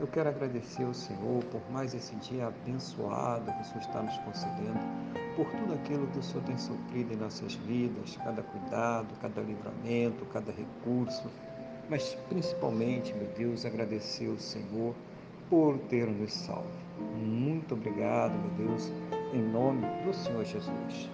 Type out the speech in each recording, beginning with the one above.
eu quero agradecer ao Senhor por mais esse dia abençoado que o Senhor está nos concedendo, por tudo aquilo que o Senhor tem suprido em nossas vidas, cada cuidado, cada livramento, cada recurso, mas principalmente, meu Deus, agradecer ao Senhor por ter nos salvo. Muito obrigado, meu Deus, em nome do Senhor Jesus.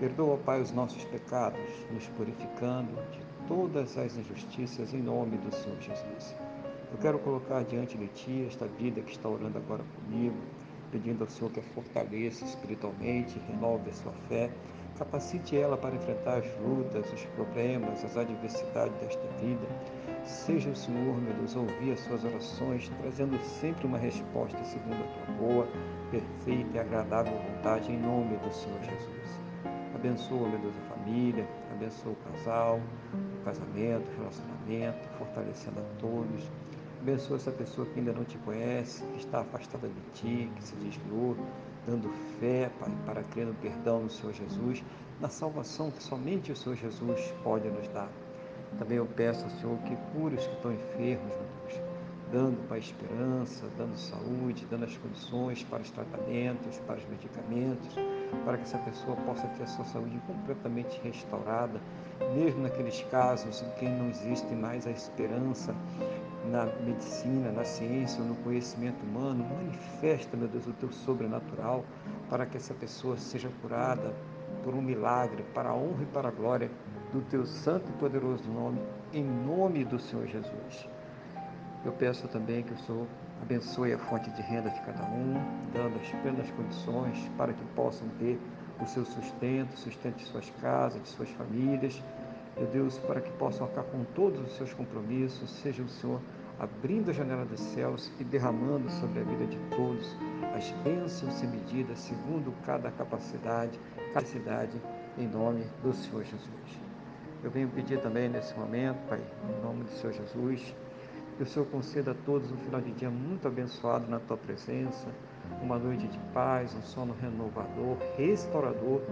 Perdoa, Pai, os nossos pecados, nos purificando de todas as injustiças em nome do Senhor Jesus. Eu quero colocar diante de Ti esta vida que está orando agora comigo, pedindo ao Senhor que a fortaleça espiritualmente, renove a sua fé, capacite ela para enfrentar as lutas, os problemas, as adversidades desta vida. Seja o Senhor, meu Deus, ouvir as suas orações, trazendo sempre uma resposta segundo a tua boa, perfeita e agradável vontade, em nome do Senhor Jesus. Abençoa, meu Deus, a família, abençoa o casal, o casamento, o relacionamento, fortalecendo a todos Abençoa essa pessoa que ainda não te conhece, que está afastada de ti, que se desviou, dando fé, Pai, para crer no perdão do Senhor Jesus, na salvação que somente o Senhor Jesus pode nos dar. Também eu peço ao Senhor que cure os que estão enfermos, meu Deus, dando Pai esperança, dando saúde, dando as condições para os tratamentos, para os medicamentos, para que essa pessoa possa ter a sua saúde completamente restaurada, mesmo naqueles casos em que não existe mais a esperança na medicina, na ciência ou no conhecimento humano, manifesta, meu Deus, o teu sobrenatural para que essa pessoa seja curada por um milagre, para a honra e para a glória do teu santo e poderoso nome, em nome do Senhor Jesus. Eu peço também que o Senhor abençoe a fonte de renda de cada um, dando as plenas condições para que possam ter o seu sustento, sustento de suas casas, de suas famílias. Meu Deus, para que possam arcar com todos os seus compromissos, seja o Senhor abrindo a janela dos céus e derramando sobre a vida de todos as bênçãos sem medida, segundo cada capacidade, cada cidade, em nome do Senhor Jesus. Eu venho pedir também nesse momento, Pai, em nome do Senhor Jesus, que o Senhor conceda a todos um final de dia muito abençoado na tua presença, uma noite de paz, um sono renovador, restaurador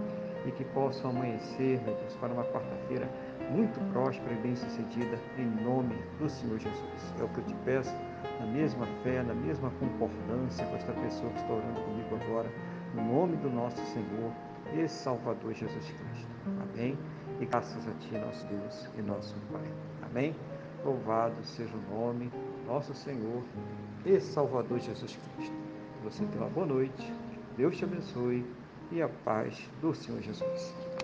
e que possam amanhecer, meu Deus, para uma quarta-feira muito próspera e bem-sucedida em nome do Senhor Jesus. É o que eu te peço, na mesma fé, na mesma concordância com esta pessoa que está orando comigo agora, no nome do nosso Senhor e Salvador Jesus Cristo. Amém? E graças a Ti, nosso Deus e nosso Pai. Amém? Louvado seja o nome nosso Senhor e Salvador Jesus Cristo. Que você tenha uma boa noite, Deus te abençoe e a paz do Senhor Jesus.